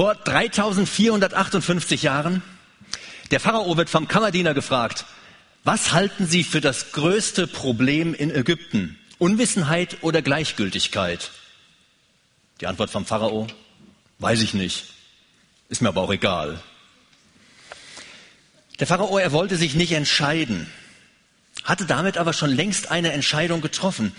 Vor 3458 Jahren, der Pharao wird vom Kammerdiener gefragt, was halten Sie für das größte Problem in Ägypten? Unwissenheit oder Gleichgültigkeit? Die Antwort vom Pharao, weiß ich nicht. Ist mir aber auch egal. Der Pharao, er wollte sich nicht entscheiden, hatte damit aber schon längst eine Entscheidung getroffen.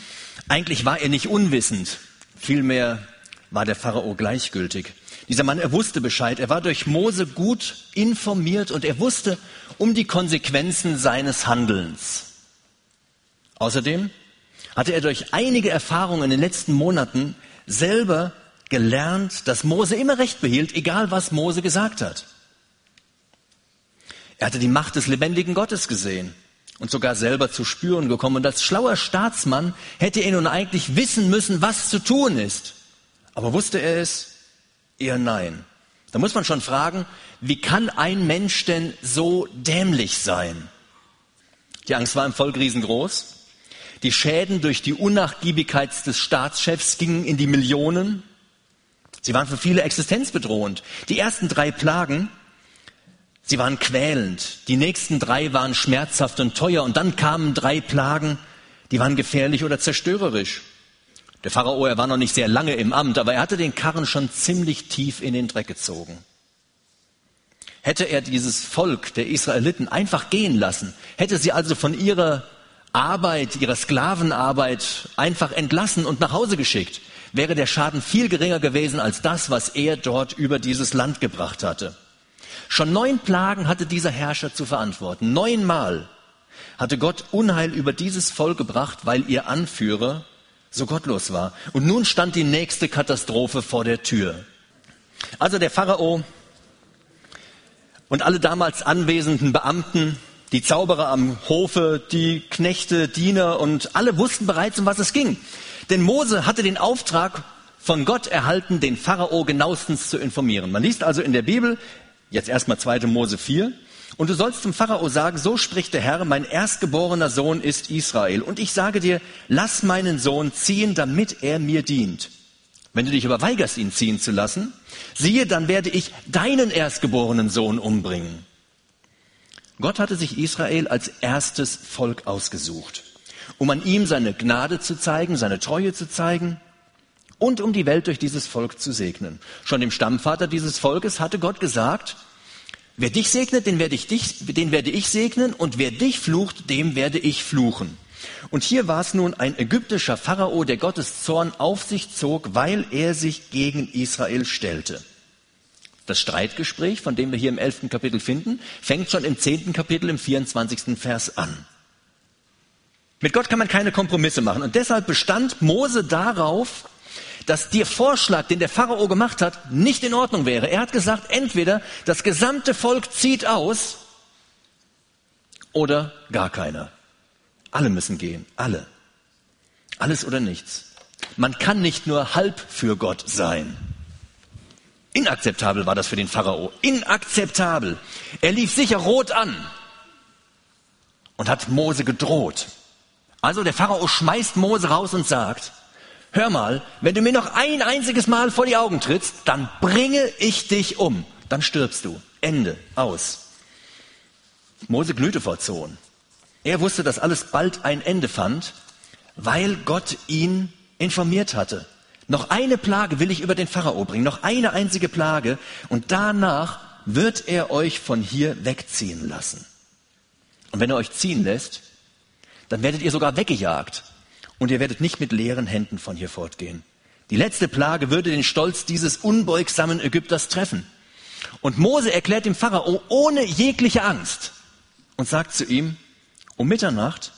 Eigentlich war er nicht unwissend, vielmehr war der Pharao gleichgültig. Dieser Mann, er wusste Bescheid, er war durch Mose gut informiert und er wusste um die Konsequenzen seines Handelns. Außerdem hatte er durch einige Erfahrungen in den letzten Monaten selber gelernt, dass Mose immer recht behielt, egal was Mose gesagt hat. Er hatte die Macht des lebendigen Gottes gesehen und sogar selber zu spüren gekommen. Und als schlauer Staatsmann hätte er nun eigentlich wissen müssen, was zu tun ist. Aber wusste er es? Eher nein. Da muss man schon fragen, wie kann ein Mensch denn so dämlich sein? Die Angst war im Volk riesengroß. Die Schäden durch die Unnachgiebigkeit des Staatschefs gingen in die Millionen. Sie waren für viele existenzbedrohend. Die ersten drei Plagen Sie waren quälend. Die nächsten drei waren schmerzhaft und teuer. Und dann kamen drei Plagen, die waren gefährlich oder zerstörerisch. Der Pharao, er war noch nicht sehr lange im Amt, aber er hatte den Karren schon ziemlich tief in den Dreck gezogen. Hätte er dieses Volk der Israeliten einfach gehen lassen, hätte sie also von ihrer Arbeit, ihrer Sklavenarbeit einfach entlassen und nach Hause geschickt, wäre der Schaden viel geringer gewesen als das, was er dort über dieses Land gebracht hatte. Schon neun Plagen hatte dieser Herrscher zu verantworten. Neunmal hatte Gott Unheil über dieses Volk gebracht, weil ihr Anführer so gottlos war. Und nun stand die nächste Katastrophe vor der Tür. Also der Pharao und alle damals anwesenden Beamten, die Zauberer am Hofe, die Knechte, Diener und alle wussten bereits, um was es ging. Denn Mose hatte den Auftrag von Gott erhalten, den Pharao genauestens zu informieren. Man liest also in der Bibel, Jetzt erstmal 2. Mose 4. Und du sollst zum Pharao sagen, so spricht der Herr, mein erstgeborener Sohn ist Israel. Und ich sage dir, lass meinen Sohn ziehen, damit er mir dient. Wenn du dich aber weigerst, ihn ziehen zu lassen, siehe, dann werde ich deinen erstgeborenen Sohn umbringen. Gott hatte sich Israel als erstes Volk ausgesucht, um an ihm seine Gnade zu zeigen, seine Treue zu zeigen und um die Welt durch dieses Volk zu segnen. Schon dem Stammvater dieses Volkes hatte Gott gesagt, wer dich segnet, den werde ich, dich, den werde ich segnen und wer dich flucht, dem werde ich fluchen. Und hier war es nun ein ägyptischer Pharao, der Gottes Zorn auf sich zog, weil er sich gegen Israel stellte. Das Streitgespräch, von dem wir hier im elften Kapitel finden, fängt schon im zehnten Kapitel im 24. Vers an. Mit Gott kann man keine Kompromisse machen. Und deshalb bestand Mose darauf, dass der Vorschlag, den der Pharao gemacht hat, nicht in Ordnung wäre. Er hat gesagt, entweder das gesamte Volk zieht aus oder gar keiner. Alle müssen gehen, alle. Alles oder nichts. Man kann nicht nur halb für Gott sein. Inakzeptabel war das für den Pharao. Inakzeptabel. Er lief sicher rot an und hat Mose gedroht. Also der Pharao schmeißt Mose raus und sagt, hör mal, wenn du mir noch ein einziges Mal vor die Augen trittst, dann bringe ich dich um. Dann stirbst du. Ende. Aus. Mose glühte vor Zorn. Er wusste, dass alles bald ein Ende fand, weil Gott ihn informiert hatte. Noch eine Plage will ich über den Pharao bringen, noch eine einzige Plage, und danach wird er euch von hier wegziehen lassen. Und wenn er euch ziehen lässt, dann werdet ihr sogar weggejagt und ihr werdet nicht mit leeren Händen von hier fortgehen. Die letzte Plage würde den Stolz dieses unbeugsamen Ägypters treffen. Und Mose erklärt dem Pharao ohne jegliche Angst und sagt zu ihm, um Mitternacht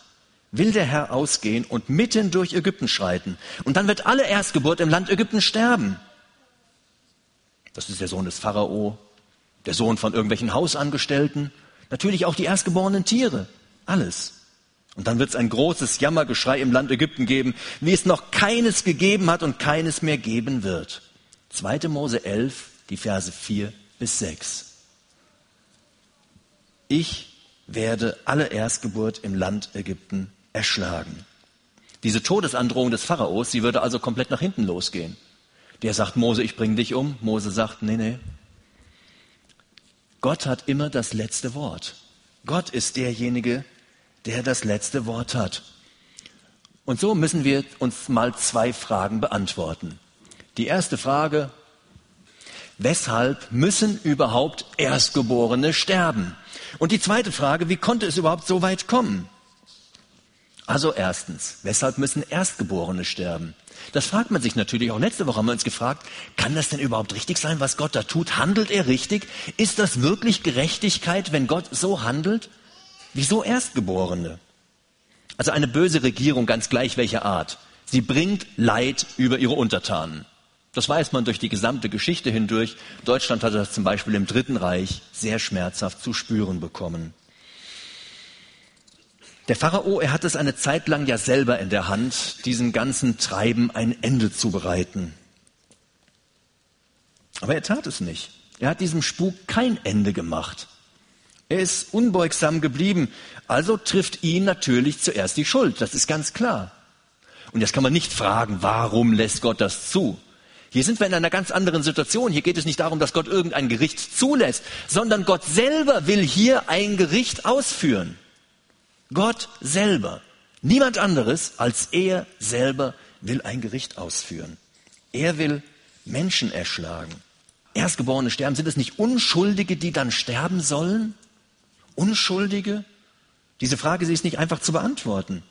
will der Herr ausgehen und mitten durch Ägypten schreiten. Und dann wird alle Erstgeburt im Land Ägypten sterben. Das ist der Sohn des Pharao, der Sohn von irgendwelchen Hausangestellten, natürlich auch die erstgeborenen Tiere, alles. Und dann wird es ein großes Jammergeschrei im Land Ägypten geben, wie es noch keines gegeben hat und keines mehr geben wird. 2. Mose 11, die Verse 4 bis 6. Ich werde alle Erstgeburt im Land Ägypten erschlagen. Diese Todesandrohung des Pharaos, sie würde also komplett nach hinten losgehen. Der sagt Mose, ich bringe dich um. Mose sagt, nee, nee, Gott hat immer das letzte Wort. Gott ist derjenige, der das letzte Wort hat. Und so müssen wir uns mal zwei Fragen beantworten. Die erste Frage, weshalb müssen überhaupt Erstgeborene sterben? Und die zweite Frage, wie konnte es überhaupt so weit kommen? Also erstens, weshalb müssen Erstgeborene sterben? Das fragt man sich natürlich auch. Letzte Woche haben wir uns gefragt, kann das denn überhaupt richtig sein, was Gott da tut? Handelt er richtig? Ist das wirklich Gerechtigkeit, wenn Gott so handelt? Wieso Erstgeborene? Also eine böse Regierung, ganz gleich welcher Art. Sie bringt Leid über ihre Untertanen. Das weiß man durch die gesamte Geschichte hindurch. Deutschland hatte das zum Beispiel im Dritten Reich sehr schmerzhaft zu spüren bekommen. Der Pharao, er hat es eine Zeit lang ja selber in der Hand, diesen ganzen Treiben ein Ende zu bereiten. Aber er tat es nicht. Er hat diesem Spuk kein Ende gemacht. Er ist unbeugsam geblieben. Also trifft ihn natürlich zuerst die Schuld. Das ist ganz klar. Und jetzt kann man nicht fragen, warum lässt Gott das zu? Hier sind wir in einer ganz anderen Situation. Hier geht es nicht darum, dass Gott irgendein Gericht zulässt, sondern Gott selber will hier ein Gericht ausführen. Gott selber, niemand anderes als er selber will ein Gericht ausführen. Er will Menschen erschlagen. Erstgeborene sterben. Sind es nicht Unschuldige, die dann sterben sollen? Unschuldige? Diese Frage sie ist nicht einfach zu beantworten.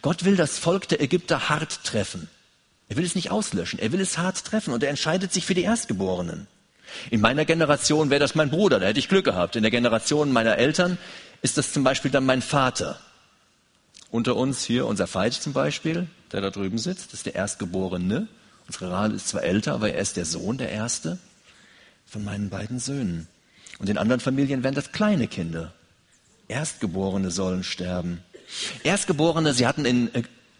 Gott will das Volk der Ägypter hart treffen. Er will es nicht auslöschen. Er will es hart treffen und er entscheidet sich für die Erstgeborenen. In meiner Generation wäre das mein Bruder, da hätte ich Glück gehabt. In der Generation meiner Eltern ist das zum Beispiel dann mein Vater. Unter uns hier unser Veit zum Beispiel, der da drüben sitzt, das ist der Erstgeborene. Unsere Rahel ist zwar älter, aber er ist der Sohn, der Erste von meinen beiden Söhnen. Und in anderen Familien wären das kleine Kinder. Erstgeborene sollen sterben. Erstgeborene, sie hatten in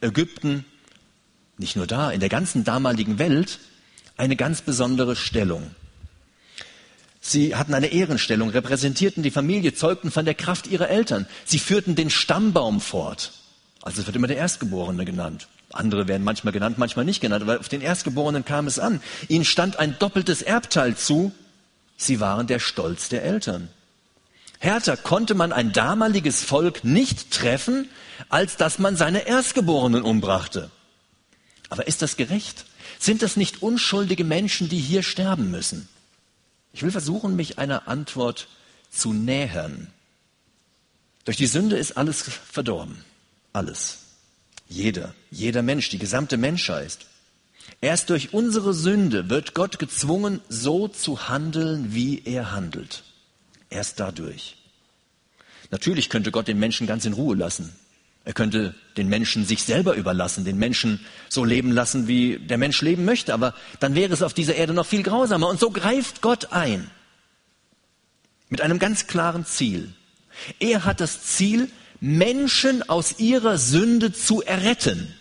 Ägypten, nicht nur da, in der ganzen damaligen Welt, eine ganz besondere Stellung. Sie hatten eine Ehrenstellung, repräsentierten die Familie, zeugten von der Kraft ihrer Eltern. Sie führten den Stammbaum fort. Also es wird immer der Erstgeborene genannt. Andere werden manchmal genannt, manchmal nicht genannt, aber auf den Erstgeborenen kam es an. Ihnen stand ein doppeltes Erbteil zu. Sie waren der Stolz der Eltern. Härter konnte man ein damaliges Volk nicht treffen, als dass man seine Erstgeborenen umbrachte. Aber ist das gerecht? Sind das nicht unschuldige Menschen, die hier sterben müssen? Ich will versuchen, mich einer Antwort zu nähern. Durch die Sünde ist alles verdorben. Alles. Jeder, jeder Mensch, die gesamte Menschheit. Erst durch unsere Sünde wird Gott gezwungen, so zu handeln, wie er handelt. Erst dadurch. Natürlich könnte Gott den Menschen ganz in Ruhe lassen. Er könnte den Menschen sich selber überlassen, den Menschen so leben lassen, wie der Mensch leben möchte, aber dann wäre es auf dieser Erde noch viel grausamer. Und so greift Gott ein. Mit einem ganz klaren Ziel. Er hat das Ziel, Menschen aus ihrer Sünde zu erretten.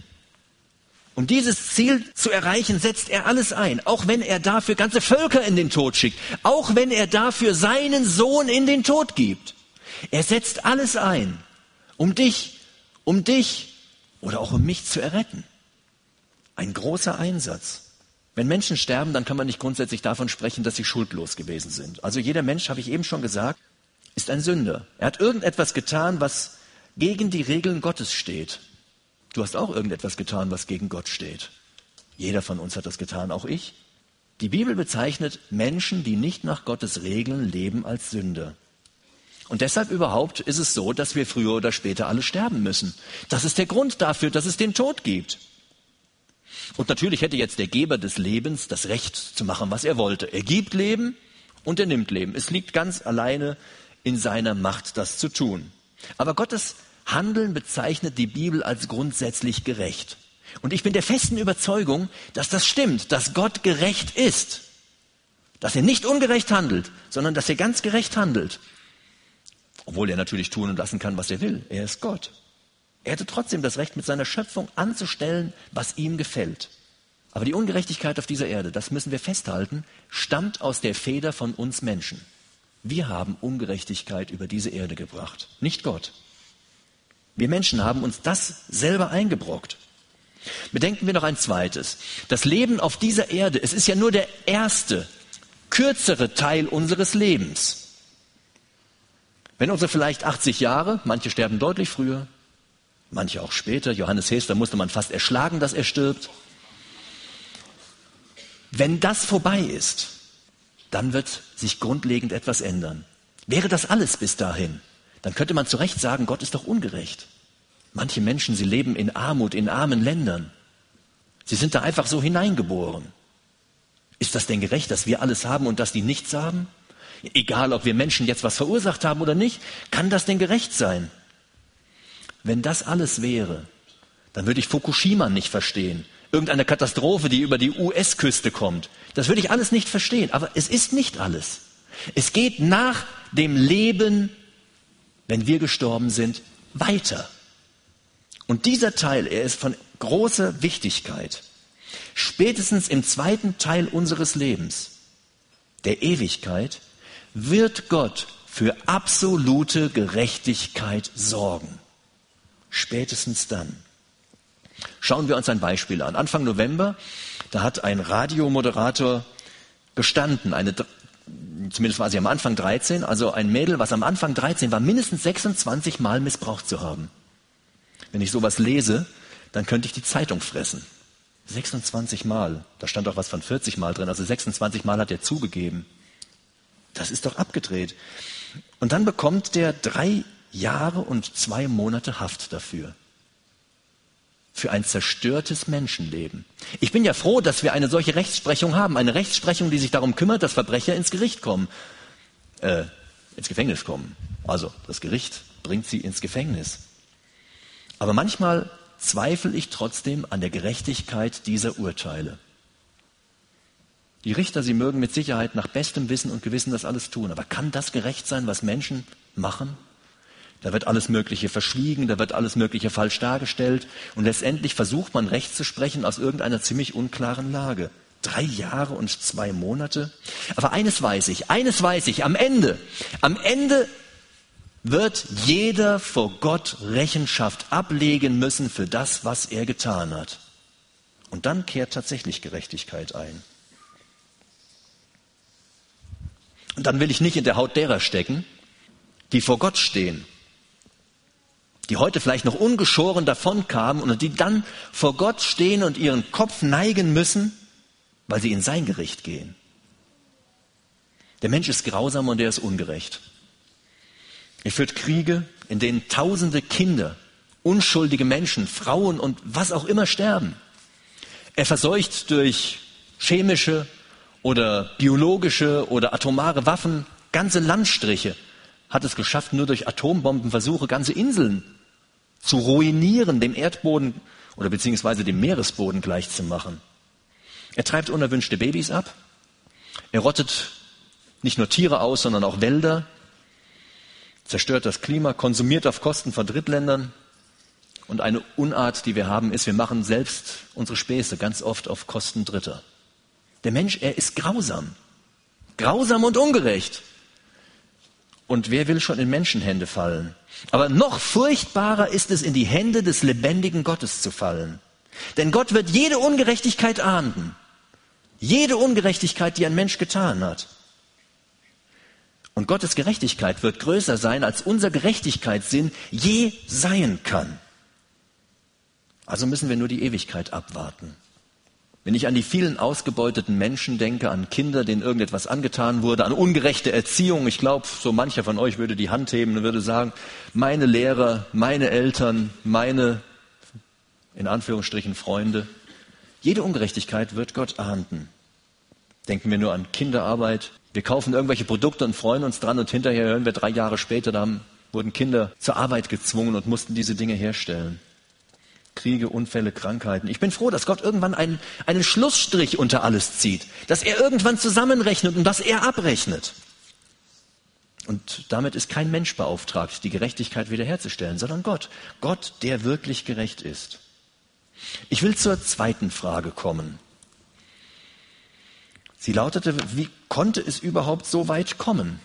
Um dieses Ziel zu erreichen, setzt er alles ein, auch wenn er dafür ganze Völker in den Tod schickt, auch wenn er dafür seinen Sohn in den Tod gibt. Er setzt alles ein, um dich um dich oder auch um mich zu erretten. Ein großer Einsatz. Wenn Menschen sterben, dann kann man nicht grundsätzlich davon sprechen, dass sie schuldlos gewesen sind. Also jeder Mensch, habe ich eben schon gesagt, ist ein Sünder. Er hat irgendetwas getan, was gegen die Regeln Gottes steht. Du hast auch irgendetwas getan, was gegen Gott steht. Jeder von uns hat das getan, auch ich. Die Bibel bezeichnet Menschen, die nicht nach Gottes Regeln leben, als Sünder. Und deshalb überhaupt ist es so, dass wir früher oder später alle sterben müssen. Das ist der Grund dafür, dass es den Tod gibt. Und natürlich hätte jetzt der Geber des Lebens das Recht zu machen, was er wollte. Er gibt Leben und er nimmt Leben. Es liegt ganz alleine in seiner Macht, das zu tun. Aber Gottes Handeln bezeichnet die Bibel als grundsätzlich gerecht. Und ich bin der festen Überzeugung, dass das stimmt, dass Gott gerecht ist. Dass er nicht ungerecht handelt, sondern dass er ganz gerecht handelt. Obwohl er natürlich tun und lassen kann, was er will. Er ist Gott. Er hätte trotzdem das Recht, mit seiner Schöpfung anzustellen, was ihm gefällt. Aber die Ungerechtigkeit auf dieser Erde, das müssen wir festhalten, stammt aus der Feder von uns Menschen. Wir haben Ungerechtigkeit über diese Erde gebracht, nicht Gott. Wir Menschen haben uns das selber eingebrockt. Bedenken wir noch ein zweites. Das Leben auf dieser Erde, es ist ja nur der erste, kürzere Teil unseres Lebens. Wenn unsere vielleicht 80 Jahre, manche sterben deutlich früher, manche auch später. Johannes Hester musste man fast erschlagen, dass er stirbt. Wenn das vorbei ist, dann wird sich grundlegend etwas ändern. Wäre das alles bis dahin, dann könnte man zu Recht sagen, Gott ist doch ungerecht. Manche Menschen, sie leben in Armut, in armen Ländern. Sie sind da einfach so hineingeboren. Ist das denn gerecht, dass wir alles haben und dass die nichts haben? Egal, ob wir Menschen jetzt was verursacht haben oder nicht, kann das denn gerecht sein? Wenn das alles wäre, dann würde ich Fukushima nicht verstehen. Irgendeine Katastrophe, die über die US-Küste kommt. Das würde ich alles nicht verstehen. Aber es ist nicht alles. Es geht nach dem Leben, wenn wir gestorben sind, weiter. Und dieser Teil, er ist von großer Wichtigkeit. Spätestens im zweiten Teil unseres Lebens, der Ewigkeit, wird Gott für absolute Gerechtigkeit sorgen. Spätestens dann. Schauen wir uns ein Beispiel an. Anfang November, da hat ein Radiomoderator gestanden, eine, zumindest war sie am Anfang 13, also ein Mädel, was am Anfang 13 war, mindestens 26 Mal missbraucht zu haben. Wenn ich sowas lese, dann könnte ich die Zeitung fressen. 26 Mal. Da stand auch was von 40 Mal drin. Also 26 Mal hat er zugegeben. Das ist doch abgedreht. Und dann bekommt der drei Jahre und zwei Monate Haft dafür. Für ein zerstörtes Menschenleben. Ich bin ja froh, dass wir eine solche Rechtsprechung haben. Eine Rechtsprechung, die sich darum kümmert, dass Verbrecher ins Gericht kommen. Äh, ins Gefängnis kommen. Also das Gericht bringt sie ins Gefängnis. Aber manchmal zweifle ich trotzdem an der Gerechtigkeit dieser Urteile. Die Richter, sie mögen mit Sicherheit nach bestem Wissen und Gewissen das alles tun. Aber kann das gerecht sein, was Menschen machen? Da wird alles Mögliche verschwiegen, da wird alles Mögliche falsch dargestellt und letztendlich versucht man Recht zu sprechen aus irgendeiner ziemlich unklaren Lage. Drei Jahre und zwei Monate. Aber eines weiß ich, eines weiß ich, am Ende, am Ende wird jeder vor Gott Rechenschaft ablegen müssen für das, was er getan hat. Und dann kehrt tatsächlich Gerechtigkeit ein. Und dann will ich nicht in der Haut derer stecken, die vor Gott stehen, die heute vielleicht noch ungeschoren davonkamen und die dann vor Gott stehen und ihren Kopf neigen müssen, weil sie in sein Gericht gehen. Der Mensch ist grausam und er ist ungerecht. Er führt Kriege, in denen tausende Kinder, unschuldige Menschen, Frauen und was auch immer sterben. Er verseucht durch chemische oder biologische oder atomare Waffen ganze Landstriche, hat es geschafft, nur durch Atombombenversuche ganze Inseln zu ruinieren, dem Erdboden oder beziehungsweise dem Meeresboden gleichzumachen. Er treibt unerwünschte Babys ab. Er rottet nicht nur Tiere aus, sondern auch Wälder, zerstört das Klima, konsumiert auf Kosten von Drittländern. Und eine Unart, die wir haben, ist, wir machen selbst unsere Späße ganz oft auf Kosten Dritter. Der Mensch, er ist grausam. Grausam und ungerecht. Und wer will schon in Menschenhände fallen? Aber noch furchtbarer ist es, in die Hände des lebendigen Gottes zu fallen. Denn Gott wird jede Ungerechtigkeit ahnden. Jede Ungerechtigkeit, die ein Mensch getan hat. Und Gottes Gerechtigkeit wird größer sein, als unser Gerechtigkeitssinn je sein kann. Also müssen wir nur die Ewigkeit abwarten. Wenn ich an die vielen ausgebeuteten Menschen denke, an Kinder, denen irgendetwas angetan wurde, an ungerechte Erziehung, ich glaube, so mancher von euch würde die Hand heben und würde sagen, meine Lehrer, meine Eltern, meine, in Anführungsstrichen, Freunde, jede Ungerechtigkeit wird Gott ahnden. Denken wir nur an Kinderarbeit. Wir kaufen irgendwelche Produkte und freuen uns dran und hinterher hören wir drei Jahre später, da wurden Kinder zur Arbeit gezwungen und mussten diese Dinge herstellen. Kriege, Unfälle, Krankheiten. Ich bin froh, dass Gott irgendwann einen, einen Schlussstrich unter alles zieht, dass er irgendwann zusammenrechnet und dass er abrechnet. Und damit ist kein Mensch beauftragt, die Gerechtigkeit wiederherzustellen, sondern Gott. Gott, der wirklich gerecht ist. Ich will zur zweiten Frage kommen. Sie lautete, wie konnte es überhaupt so weit kommen?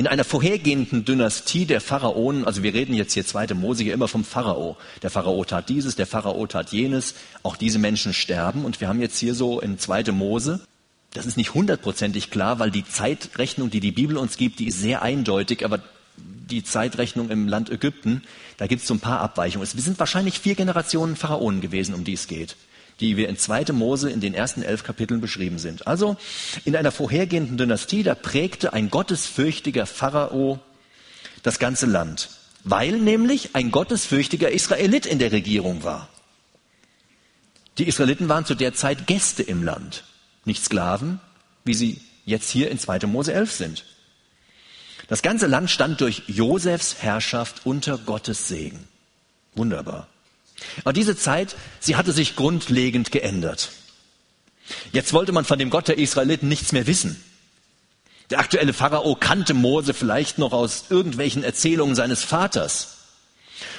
In einer vorhergehenden Dynastie der Pharaonen, also wir reden jetzt hier zweite Mose hier immer vom Pharao. Der Pharao tat dieses, der Pharao tat jenes. Auch diese Menschen sterben. Und wir haben jetzt hier so in zweite Mose, das ist nicht hundertprozentig klar, weil die Zeitrechnung, die die Bibel uns gibt, die ist sehr eindeutig, aber die Zeitrechnung im Land Ägypten, da gibt es so ein paar Abweichungen. Es sind wahrscheinlich vier Generationen Pharaonen gewesen, um die es geht, die wir in 2. Mose in den ersten elf Kapiteln beschrieben sind. Also in einer vorhergehenden Dynastie, da prägte ein gottesfürchtiger Pharao das ganze Land, weil nämlich ein gottesfürchtiger Israelit in der Regierung war. Die Israeliten waren zu der Zeit Gäste im Land, nicht Sklaven, wie sie jetzt hier in 2. Mose 11 sind. Das ganze Land stand durch Josefs Herrschaft unter Gottes Segen. Wunderbar. Aber diese Zeit, sie hatte sich grundlegend geändert. Jetzt wollte man von dem Gott der Israeliten nichts mehr wissen. Der aktuelle Pharao kannte Mose vielleicht noch aus irgendwelchen Erzählungen seines Vaters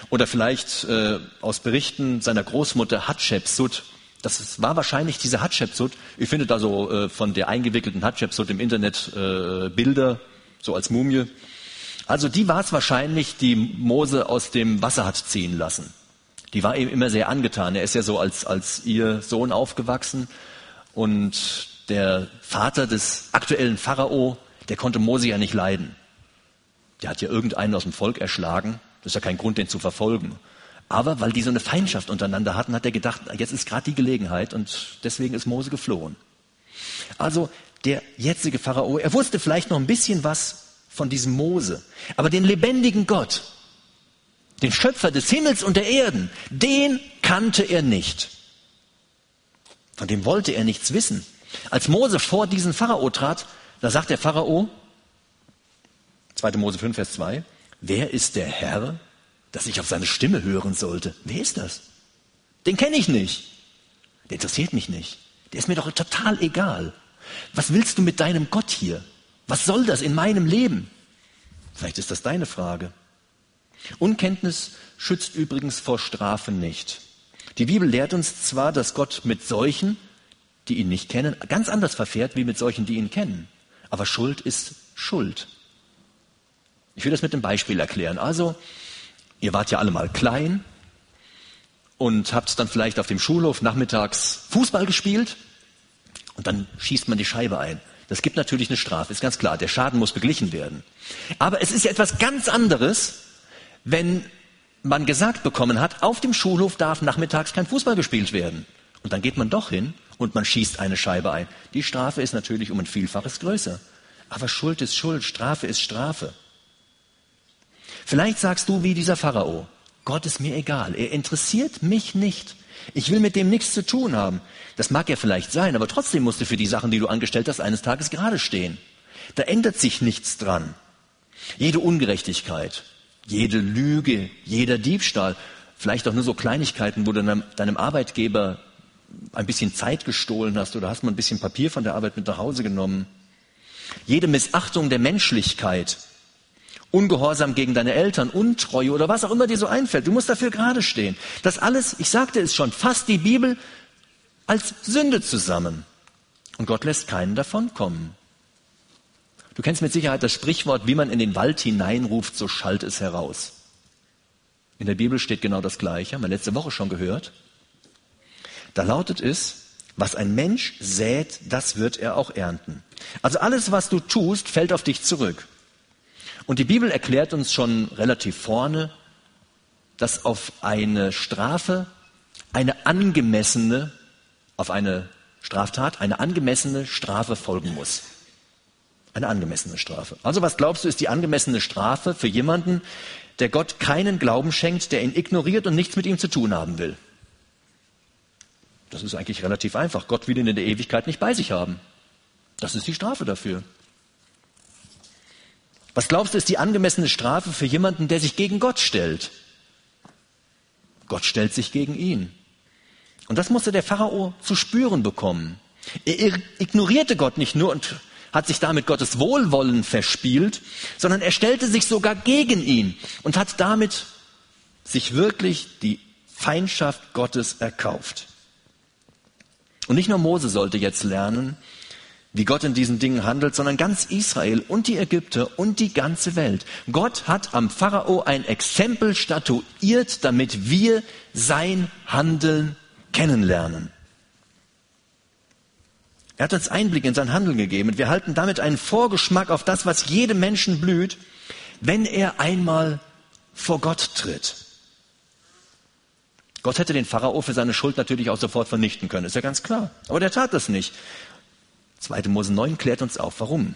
oder vielleicht äh, aus Berichten seiner Großmutter Hatschepsut. Das war wahrscheinlich diese Hatschepsut. Ihr findet also äh, von der eingewickelten Hatschepsut im Internet äh, Bilder so als Mumie. Also die war es wahrscheinlich, die Mose aus dem Wasser hat ziehen lassen. Die war ihm immer sehr angetan. Er ist ja so als, als ihr Sohn aufgewachsen und der Vater des aktuellen Pharao, der konnte Mose ja nicht leiden. Der hat ja irgendeinen aus dem Volk erschlagen. Das ist ja kein Grund, den zu verfolgen. Aber weil die so eine Feindschaft untereinander hatten, hat er gedacht, jetzt ist gerade die Gelegenheit und deswegen ist Mose geflohen. Also der jetzige Pharao, er wusste vielleicht noch ein bisschen was von diesem Mose, aber den lebendigen Gott, den Schöpfer des Himmels und der Erden, den kannte er nicht. Von dem wollte er nichts wissen. Als Mose vor diesen Pharao trat, da sagt der Pharao, 2. Mose 5, Vers 2, wer ist der Herr, dass ich auf seine Stimme hören sollte? Wer ist das? Den kenne ich nicht. Der interessiert mich nicht. Der ist mir doch total egal. Was willst du mit deinem Gott hier? Was soll das in meinem Leben? Vielleicht ist das deine Frage. Unkenntnis schützt übrigens vor Strafe nicht. Die Bibel lehrt uns zwar, dass Gott mit solchen, die ihn nicht kennen, ganz anders verfährt wie mit solchen, die ihn kennen. Aber Schuld ist Schuld. Ich will das mit einem Beispiel erklären. Also, ihr wart ja alle mal klein und habt dann vielleicht auf dem Schulhof nachmittags Fußball gespielt und dann schießt man die Scheibe ein. Das gibt natürlich eine Strafe, ist ganz klar. Der Schaden muss beglichen werden. Aber es ist ja etwas ganz anderes, wenn man gesagt bekommen hat, auf dem Schulhof darf nachmittags kein Fußball gespielt werden. Und dann geht man doch hin und man schießt eine Scheibe ein. Die Strafe ist natürlich um ein Vielfaches größer. Aber Schuld ist Schuld, Strafe ist Strafe. Vielleicht sagst du wie dieser Pharao, Gott ist mir egal, er interessiert mich nicht. Ich will mit dem nichts zu tun haben. Das mag ja vielleicht sein, aber trotzdem musst du für die Sachen, die du angestellt hast, eines Tages gerade stehen. Da ändert sich nichts dran. Jede Ungerechtigkeit, jede Lüge, jeder Diebstahl, vielleicht auch nur so Kleinigkeiten, wo du deinem, Arbeitgeber ein bisschen Zeit gestohlen hast oder hast mal ein bisschen Papier von der Arbeit mit nach Hause genommen. Jede Missachtung der Menschlichkeit, Ungehorsam gegen deine Eltern, Untreue oder was auch immer dir so einfällt. Du musst dafür gerade stehen. Das alles, ich sagte es schon, fasst die Bibel als Sünde zusammen. Und Gott lässt keinen davon kommen. Du kennst mit Sicherheit das Sprichwort, wie man in den Wald hineinruft, so schallt es heraus. In der Bibel steht genau das Gleiche, haben wir letzte Woche schon gehört. Da lautet es, was ein Mensch sät, das wird er auch ernten. Also alles, was du tust, fällt auf dich zurück. Und die Bibel erklärt uns schon relativ vorne, dass auf eine Strafe eine angemessene, auf eine Straftat eine angemessene Strafe folgen muss. Eine angemessene Strafe. Also was glaubst du, ist die angemessene Strafe für jemanden, der Gott keinen Glauben schenkt, der ihn ignoriert und nichts mit ihm zu tun haben will? Das ist eigentlich relativ einfach. Gott will ihn in der Ewigkeit nicht bei sich haben. Das ist die Strafe dafür. Was glaubst du, ist die angemessene Strafe für jemanden, der sich gegen Gott stellt? Gott stellt sich gegen ihn. Und das musste der Pharao zu spüren bekommen. Er ignorierte Gott nicht nur und hat sich damit Gottes Wohlwollen verspielt, sondern er stellte sich sogar gegen ihn und hat damit sich wirklich die Feindschaft Gottes erkauft. Und nicht nur Mose sollte jetzt lernen, wie Gott in diesen Dingen handelt, sondern ganz Israel und die Ägypter und die ganze Welt. Gott hat am Pharao ein Exempel statuiert, damit wir sein Handeln kennenlernen. Er hat uns Einblick in sein Handeln gegeben und wir halten damit einen Vorgeschmack auf das, was jedem Menschen blüht, wenn er einmal vor Gott tritt. Gott hätte den Pharao für seine Schuld natürlich auch sofort vernichten können, ist ja ganz klar. Aber der tat das nicht. 2. Mose 9 klärt uns auf, warum.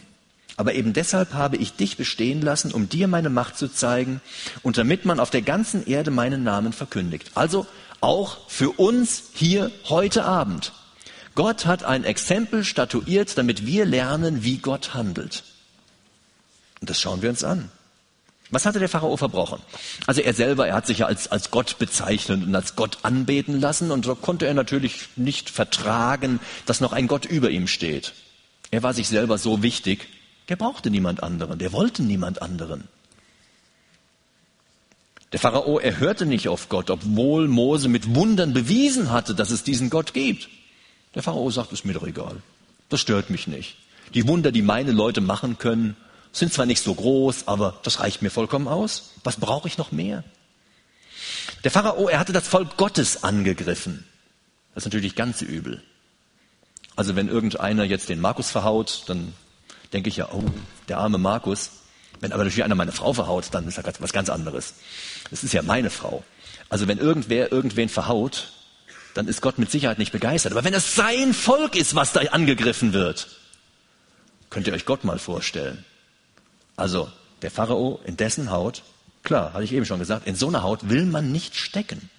Aber eben deshalb habe ich dich bestehen lassen, um dir meine Macht zu zeigen und damit man auf der ganzen Erde meinen Namen verkündigt. Also auch für uns hier heute Abend. Gott hat ein Exempel statuiert, damit wir lernen, wie Gott handelt. Und das schauen wir uns an. Was hatte der Pharao verbrochen? Also er selber, er hat sich ja als, als Gott bezeichnet und als Gott anbeten lassen und so konnte er natürlich nicht vertragen, dass noch ein Gott über ihm steht. Er war sich selber so wichtig, der brauchte niemand anderen, der wollte niemand anderen. Der Pharao, er hörte nicht auf Gott, obwohl Mose mit Wundern bewiesen hatte, dass es diesen Gott gibt. Der Pharao sagt, ist mir doch egal. Das stört mich nicht. Die Wunder, die meine Leute machen können, sind zwar nicht so groß, aber das reicht mir vollkommen aus. Was brauche ich noch mehr? Der Pharao, er hatte das Volk Gottes angegriffen. Das ist natürlich ganz übel. Also wenn irgendeiner jetzt den Markus verhaut, dann denke ich ja, oh, der arme Markus. Wenn aber natürlich einer meine Frau verhaut, dann ist das was ganz anderes. Das ist ja meine Frau. Also wenn irgendwer irgendwen verhaut, dann ist Gott mit Sicherheit nicht begeistert. Aber wenn es sein Volk ist, was da angegriffen wird, könnt ihr euch Gott mal vorstellen. Also der Pharao in dessen Haut, klar, hatte ich eben schon gesagt, in so einer Haut will man nicht stecken.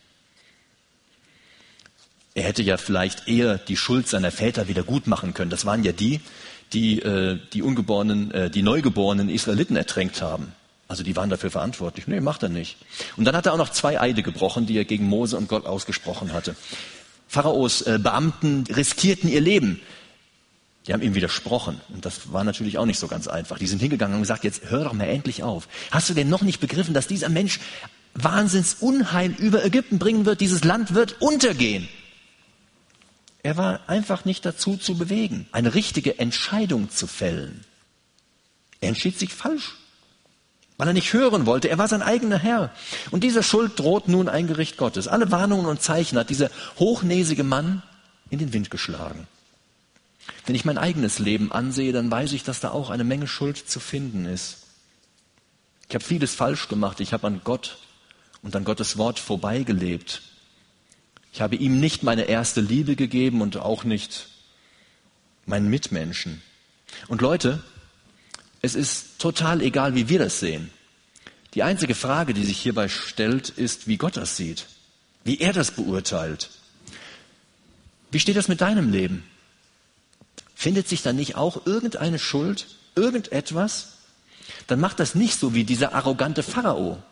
Er hätte ja vielleicht eher die Schuld seiner Väter wieder gut machen können. Das waren ja die, die äh, die ungeborenen, äh, die neugeborenen Israeliten ertränkt haben. Also die waren dafür verantwortlich. Nee, macht er nicht. Und dann hat er auch noch zwei Eide gebrochen, die er gegen Mose und Gott ausgesprochen hatte. Pharaos äh, Beamten riskierten ihr Leben. Die haben ihm widersprochen. Und das war natürlich auch nicht so ganz einfach. Die sind hingegangen und gesagt, jetzt hör doch mal endlich auf. Hast du denn noch nicht begriffen, dass dieser Mensch Wahnsinnsunheil über Ägypten bringen wird? Dieses Land wird untergehen. Er war einfach nicht dazu zu bewegen, eine richtige Entscheidung zu fällen. Er entschied sich falsch, weil er nicht hören wollte. Er war sein eigener Herr. Und dieser Schuld droht nun ein Gericht Gottes. Alle Warnungen und Zeichen hat dieser hochnäsige Mann in den Wind geschlagen. Wenn ich mein eigenes Leben ansehe, dann weiß ich, dass da auch eine Menge Schuld zu finden ist. Ich habe vieles falsch gemacht. Ich habe an Gott und an Gottes Wort vorbeigelebt. Ich habe ihm nicht meine erste Liebe gegeben und auch nicht meinen Mitmenschen. Und Leute, es ist total egal, wie wir das sehen. Die einzige Frage, die sich hierbei stellt, ist, wie Gott das sieht, wie er das beurteilt. Wie steht das mit deinem Leben? Findet sich da nicht auch irgendeine Schuld, irgendetwas? Dann mach das nicht so wie dieser arrogante Pharao,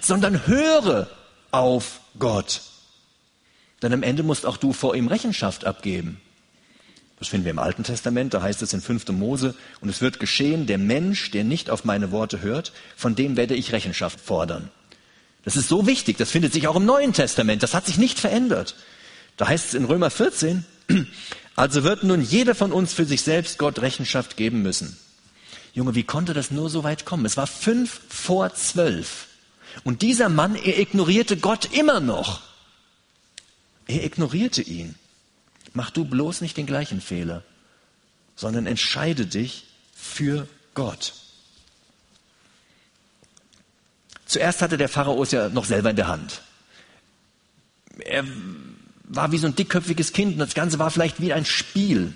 sondern höre auf Gott. Denn am Ende musst auch du vor ihm Rechenschaft abgeben. Das finden wir im Alten Testament, da heißt es in 5. Mose, und es wird geschehen, der Mensch, der nicht auf meine Worte hört, von dem werde ich Rechenschaft fordern. Das ist so wichtig, das findet sich auch im Neuen Testament, das hat sich nicht verändert. Da heißt es in Römer 14, also wird nun jeder von uns für sich selbst Gott Rechenschaft geben müssen. Junge, wie konnte das nur so weit kommen? Es war fünf vor zwölf. Und dieser Mann, er ignorierte Gott immer noch. Er ignorierte ihn. Mach du bloß nicht den gleichen Fehler, sondern entscheide dich für Gott. Zuerst hatte der Pharao es ja noch selber in der Hand. Er war wie so ein dickköpfiges Kind und das Ganze war vielleicht wie ein Spiel.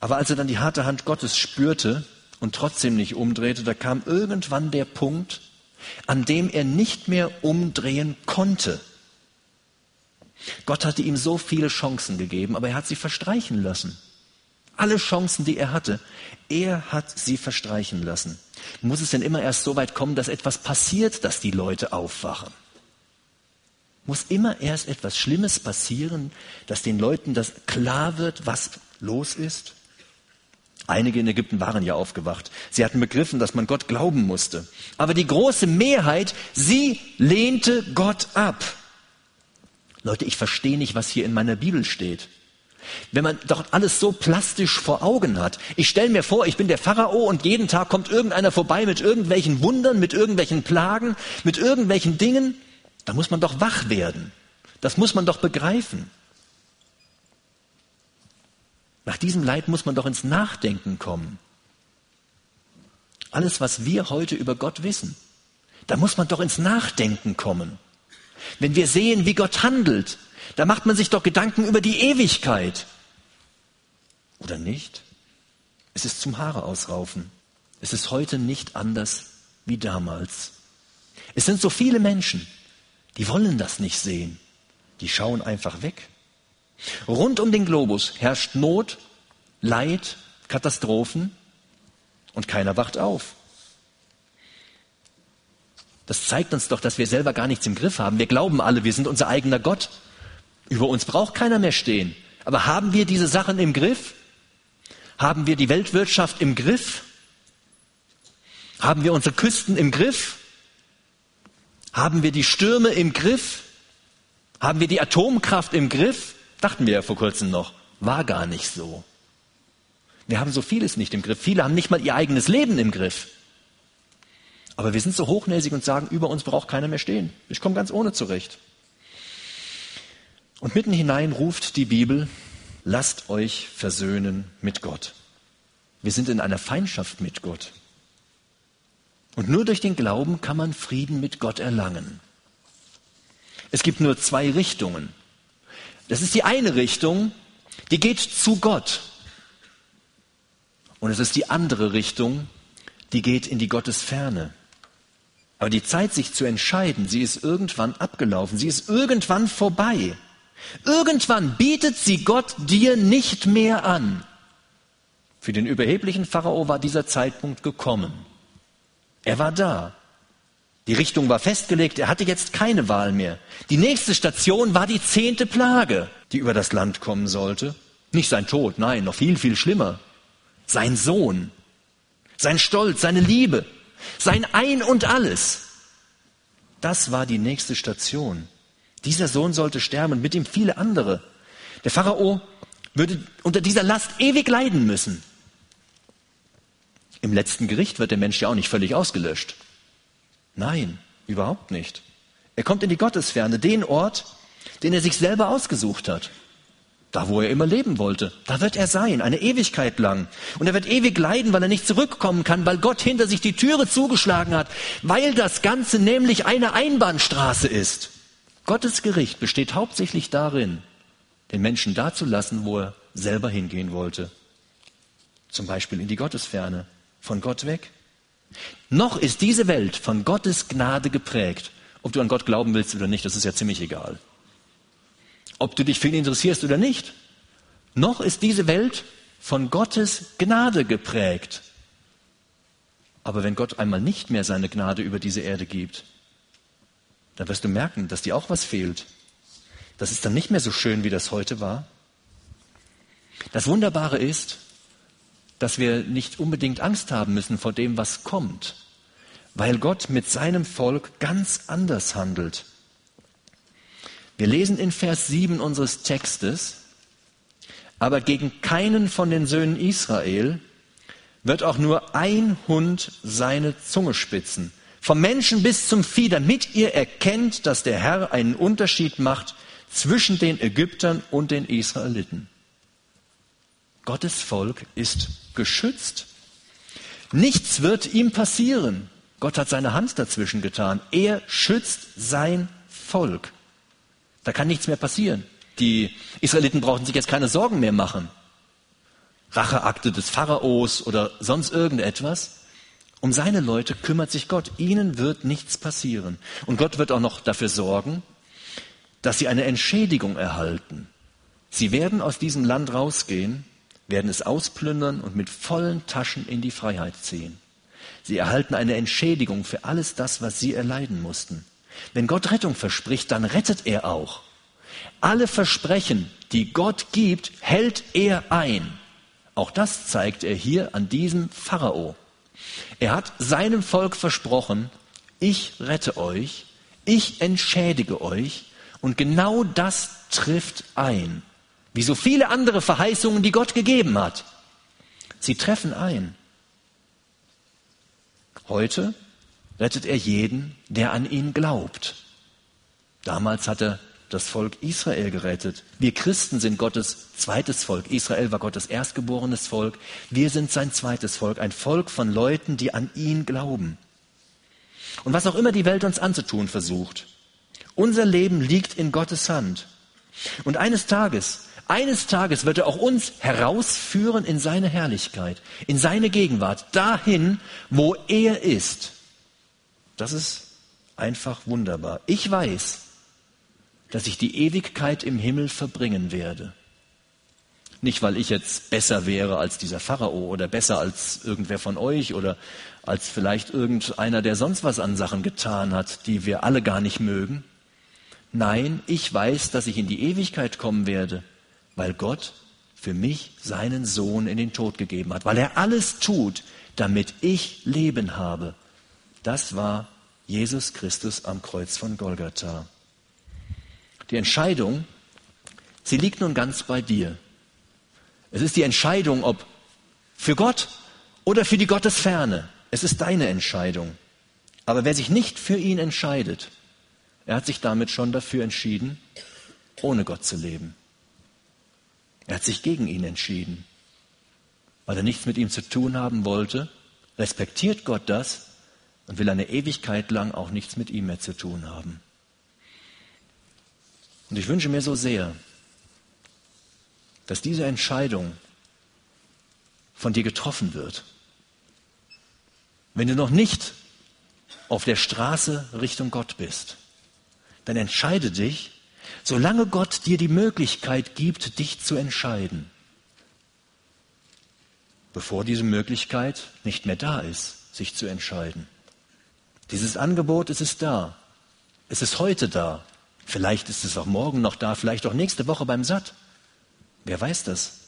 Aber als er dann die harte Hand Gottes spürte und trotzdem nicht umdrehte, da kam irgendwann der Punkt, an dem er nicht mehr umdrehen konnte. Gott hatte ihm so viele Chancen gegeben, aber er hat sie verstreichen lassen. Alle Chancen, die er hatte, er hat sie verstreichen lassen. Muss es denn immer erst so weit kommen, dass etwas passiert, dass die Leute aufwachen? Muss immer erst etwas Schlimmes passieren, dass den Leuten das klar wird, was los ist? Einige in Ägypten waren ja aufgewacht. Sie hatten begriffen, dass man Gott glauben musste. Aber die große Mehrheit, sie lehnte Gott ab. Leute, ich verstehe nicht, was hier in meiner Bibel steht. Wenn man doch alles so plastisch vor Augen hat. Ich stelle mir vor, ich bin der Pharao und jeden Tag kommt irgendeiner vorbei mit irgendwelchen Wundern, mit irgendwelchen Plagen, mit irgendwelchen Dingen. Da muss man doch wach werden. Das muss man doch begreifen. Nach diesem Leid muss man doch ins Nachdenken kommen. Alles, was wir heute über Gott wissen. Da muss man doch ins Nachdenken kommen. Wenn wir sehen, wie Gott handelt, da macht man sich doch Gedanken über die Ewigkeit. Oder nicht? Es ist zum Haare ausraufen. Es ist heute nicht anders wie damals. Es sind so viele Menschen, die wollen das nicht sehen. Die schauen einfach weg. Rund um den Globus herrscht Not, Leid, Katastrophen und keiner wacht auf. Das zeigt uns doch, dass wir selber gar nichts im Griff haben. Wir glauben alle, wir sind unser eigener Gott. Über uns braucht keiner mehr stehen. Aber haben wir diese Sachen im Griff? Haben wir die Weltwirtschaft im Griff? Haben wir unsere Küsten im Griff? Haben wir die Stürme im Griff? Haben wir die Atomkraft im Griff? Dachten wir ja vor kurzem noch. War gar nicht so. Wir haben so vieles nicht im Griff. Viele haben nicht mal ihr eigenes Leben im Griff. Aber wir sind so hochnäsig und sagen, über uns braucht keiner mehr stehen. Ich komme ganz ohne zurecht. Und mitten hinein ruft die Bibel, lasst euch versöhnen mit Gott. Wir sind in einer Feindschaft mit Gott. Und nur durch den Glauben kann man Frieden mit Gott erlangen. Es gibt nur zwei Richtungen. Das ist die eine Richtung, die geht zu Gott. Und es ist die andere Richtung, die geht in die Gottesferne. Aber die Zeit, sich zu entscheiden, sie ist irgendwann abgelaufen, sie ist irgendwann vorbei. Irgendwann bietet sie Gott dir nicht mehr an. Für den überheblichen Pharao war dieser Zeitpunkt gekommen. Er war da. Die Richtung war festgelegt, er hatte jetzt keine Wahl mehr. Die nächste Station war die zehnte Plage, die über das Land kommen sollte. Nicht sein Tod, nein, noch viel, viel schlimmer. Sein Sohn, sein Stolz, seine Liebe, sein Ein und alles. Das war die nächste Station. Dieser Sohn sollte sterben und mit ihm viele andere. Der Pharao würde unter dieser Last ewig leiden müssen. Im letzten Gericht wird der Mensch ja auch nicht völlig ausgelöscht. Nein, überhaupt nicht. Er kommt in die Gottesferne, den Ort, den er sich selber ausgesucht hat. Da, wo er immer leben wollte, da wird er sein, eine Ewigkeit lang. Und er wird ewig leiden, weil er nicht zurückkommen kann, weil Gott hinter sich die Türe zugeschlagen hat, weil das Ganze nämlich eine Einbahnstraße ist. Gottes Gericht besteht hauptsächlich darin, den Menschen da zu lassen, wo er selber hingehen wollte. Zum Beispiel in die Gottesferne, von Gott weg. Noch ist diese Welt von Gottes Gnade geprägt. Ob du an Gott glauben willst oder nicht, das ist ja ziemlich egal ob du dich für ihn interessierst oder nicht. Noch ist diese Welt von Gottes Gnade geprägt. Aber wenn Gott einmal nicht mehr seine Gnade über diese Erde gibt, dann wirst du merken, dass dir auch was fehlt. Das ist dann nicht mehr so schön, wie das heute war. Das Wunderbare ist, dass wir nicht unbedingt Angst haben müssen vor dem, was kommt, weil Gott mit seinem Volk ganz anders handelt. Wir lesen in Vers 7 unseres Textes, aber gegen keinen von den Söhnen Israel wird auch nur ein Hund seine Zunge spitzen, vom Menschen bis zum Vieh, damit ihr erkennt, dass der Herr einen Unterschied macht zwischen den Ägyptern und den Israeliten. Gottes Volk ist geschützt. Nichts wird ihm passieren. Gott hat seine Hand dazwischen getan. Er schützt sein Volk. Da kann nichts mehr passieren. Die Israeliten brauchen sich jetzt keine Sorgen mehr machen. Racheakte des Pharaos oder sonst irgendetwas. Um seine Leute kümmert sich Gott. Ihnen wird nichts passieren. Und Gott wird auch noch dafür sorgen, dass sie eine Entschädigung erhalten. Sie werden aus diesem Land rausgehen, werden es ausplündern und mit vollen Taschen in die Freiheit ziehen. Sie erhalten eine Entschädigung für alles das, was sie erleiden mussten. Wenn Gott Rettung verspricht, dann rettet er auch. Alle Versprechen, die Gott gibt, hält er ein. Auch das zeigt er hier an diesem Pharao. Er hat seinem Volk versprochen, ich rette euch, ich entschädige euch und genau das trifft ein. Wie so viele andere Verheißungen, die Gott gegeben hat. Sie treffen ein. Heute rettet er jeden, der an ihn glaubt. Damals hat er das Volk Israel gerettet. Wir Christen sind Gottes zweites Volk. Israel war Gottes erstgeborenes Volk. Wir sind sein zweites Volk, ein Volk von Leuten, die an ihn glauben. Und was auch immer die Welt uns anzutun versucht, unser Leben liegt in Gottes Hand. Und eines Tages, eines Tages wird er auch uns herausführen in seine Herrlichkeit, in seine Gegenwart, dahin, wo er ist. Das ist einfach wunderbar. Ich weiß, dass ich die Ewigkeit im Himmel verbringen werde. Nicht, weil ich jetzt besser wäre als dieser Pharao oder besser als irgendwer von euch oder als vielleicht irgendeiner, der sonst was an Sachen getan hat, die wir alle gar nicht mögen. Nein, ich weiß, dass ich in die Ewigkeit kommen werde, weil Gott für mich seinen Sohn in den Tod gegeben hat, weil er alles tut, damit ich Leben habe. Das war Jesus Christus am Kreuz von Golgatha. Die Entscheidung, sie liegt nun ganz bei dir. Es ist die Entscheidung, ob für Gott oder für die Gottesferne. Es ist deine Entscheidung. Aber wer sich nicht für ihn entscheidet, er hat sich damit schon dafür entschieden, ohne Gott zu leben. Er hat sich gegen ihn entschieden, weil er nichts mit ihm zu tun haben wollte, respektiert Gott das und will eine Ewigkeit lang auch nichts mit ihm mehr zu tun haben. Und ich wünsche mir so sehr, dass diese Entscheidung von dir getroffen wird. Wenn du noch nicht auf der Straße Richtung Gott bist, dann entscheide dich, solange Gott dir die Möglichkeit gibt, dich zu entscheiden, bevor diese Möglichkeit nicht mehr da ist, sich zu entscheiden. Dieses Angebot, es ist da. Es ist heute da. Vielleicht ist es auch morgen noch da, vielleicht auch nächste Woche beim Satt. Wer weiß das?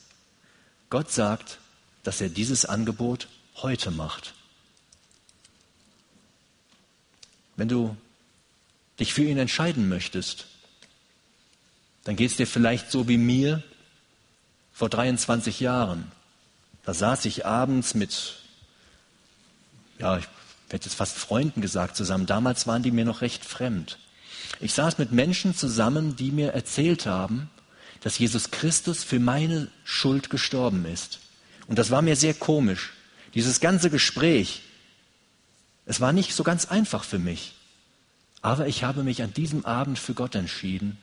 Gott sagt, dass er dieses Angebot heute macht. Wenn du dich für ihn entscheiden möchtest, dann geht es dir vielleicht so wie mir vor 23 Jahren. Da saß ich abends mit, ja, ich hätte jetzt fast Freunden gesagt, zusammen. Damals waren die mir noch recht fremd. Ich saß mit Menschen zusammen, die mir erzählt haben, dass Jesus Christus für meine Schuld gestorben ist. Und das war mir sehr komisch. Dieses ganze Gespräch, es war nicht so ganz einfach für mich. Aber ich habe mich an diesem Abend für Gott entschieden.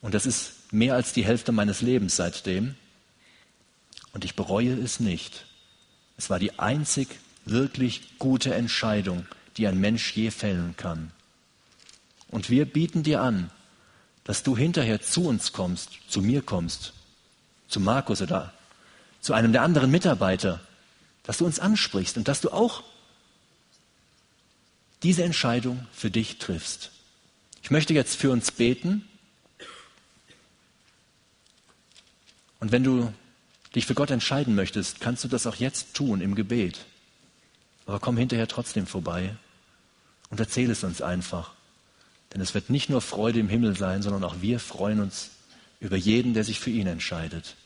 Und das ist mehr als die Hälfte meines Lebens seitdem. Und ich bereue es nicht. Es war die einzig wirklich gute Entscheidung, die ein Mensch je fällen kann. Und wir bieten dir an, dass du hinterher zu uns kommst, zu mir kommst, zu Markus oder zu einem der anderen Mitarbeiter, dass du uns ansprichst und dass du auch diese Entscheidung für dich triffst. Ich möchte jetzt für uns beten. Und wenn du dich für Gott entscheiden möchtest, kannst du das auch jetzt tun im Gebet. Aber komm hinterher trotzdem vorbei und erzähl es uns einfach. Denn es wird nicht nur Freude im Himmel sein, sondern auch wir freuen uns über jeden, der sich für ihn entscheidet.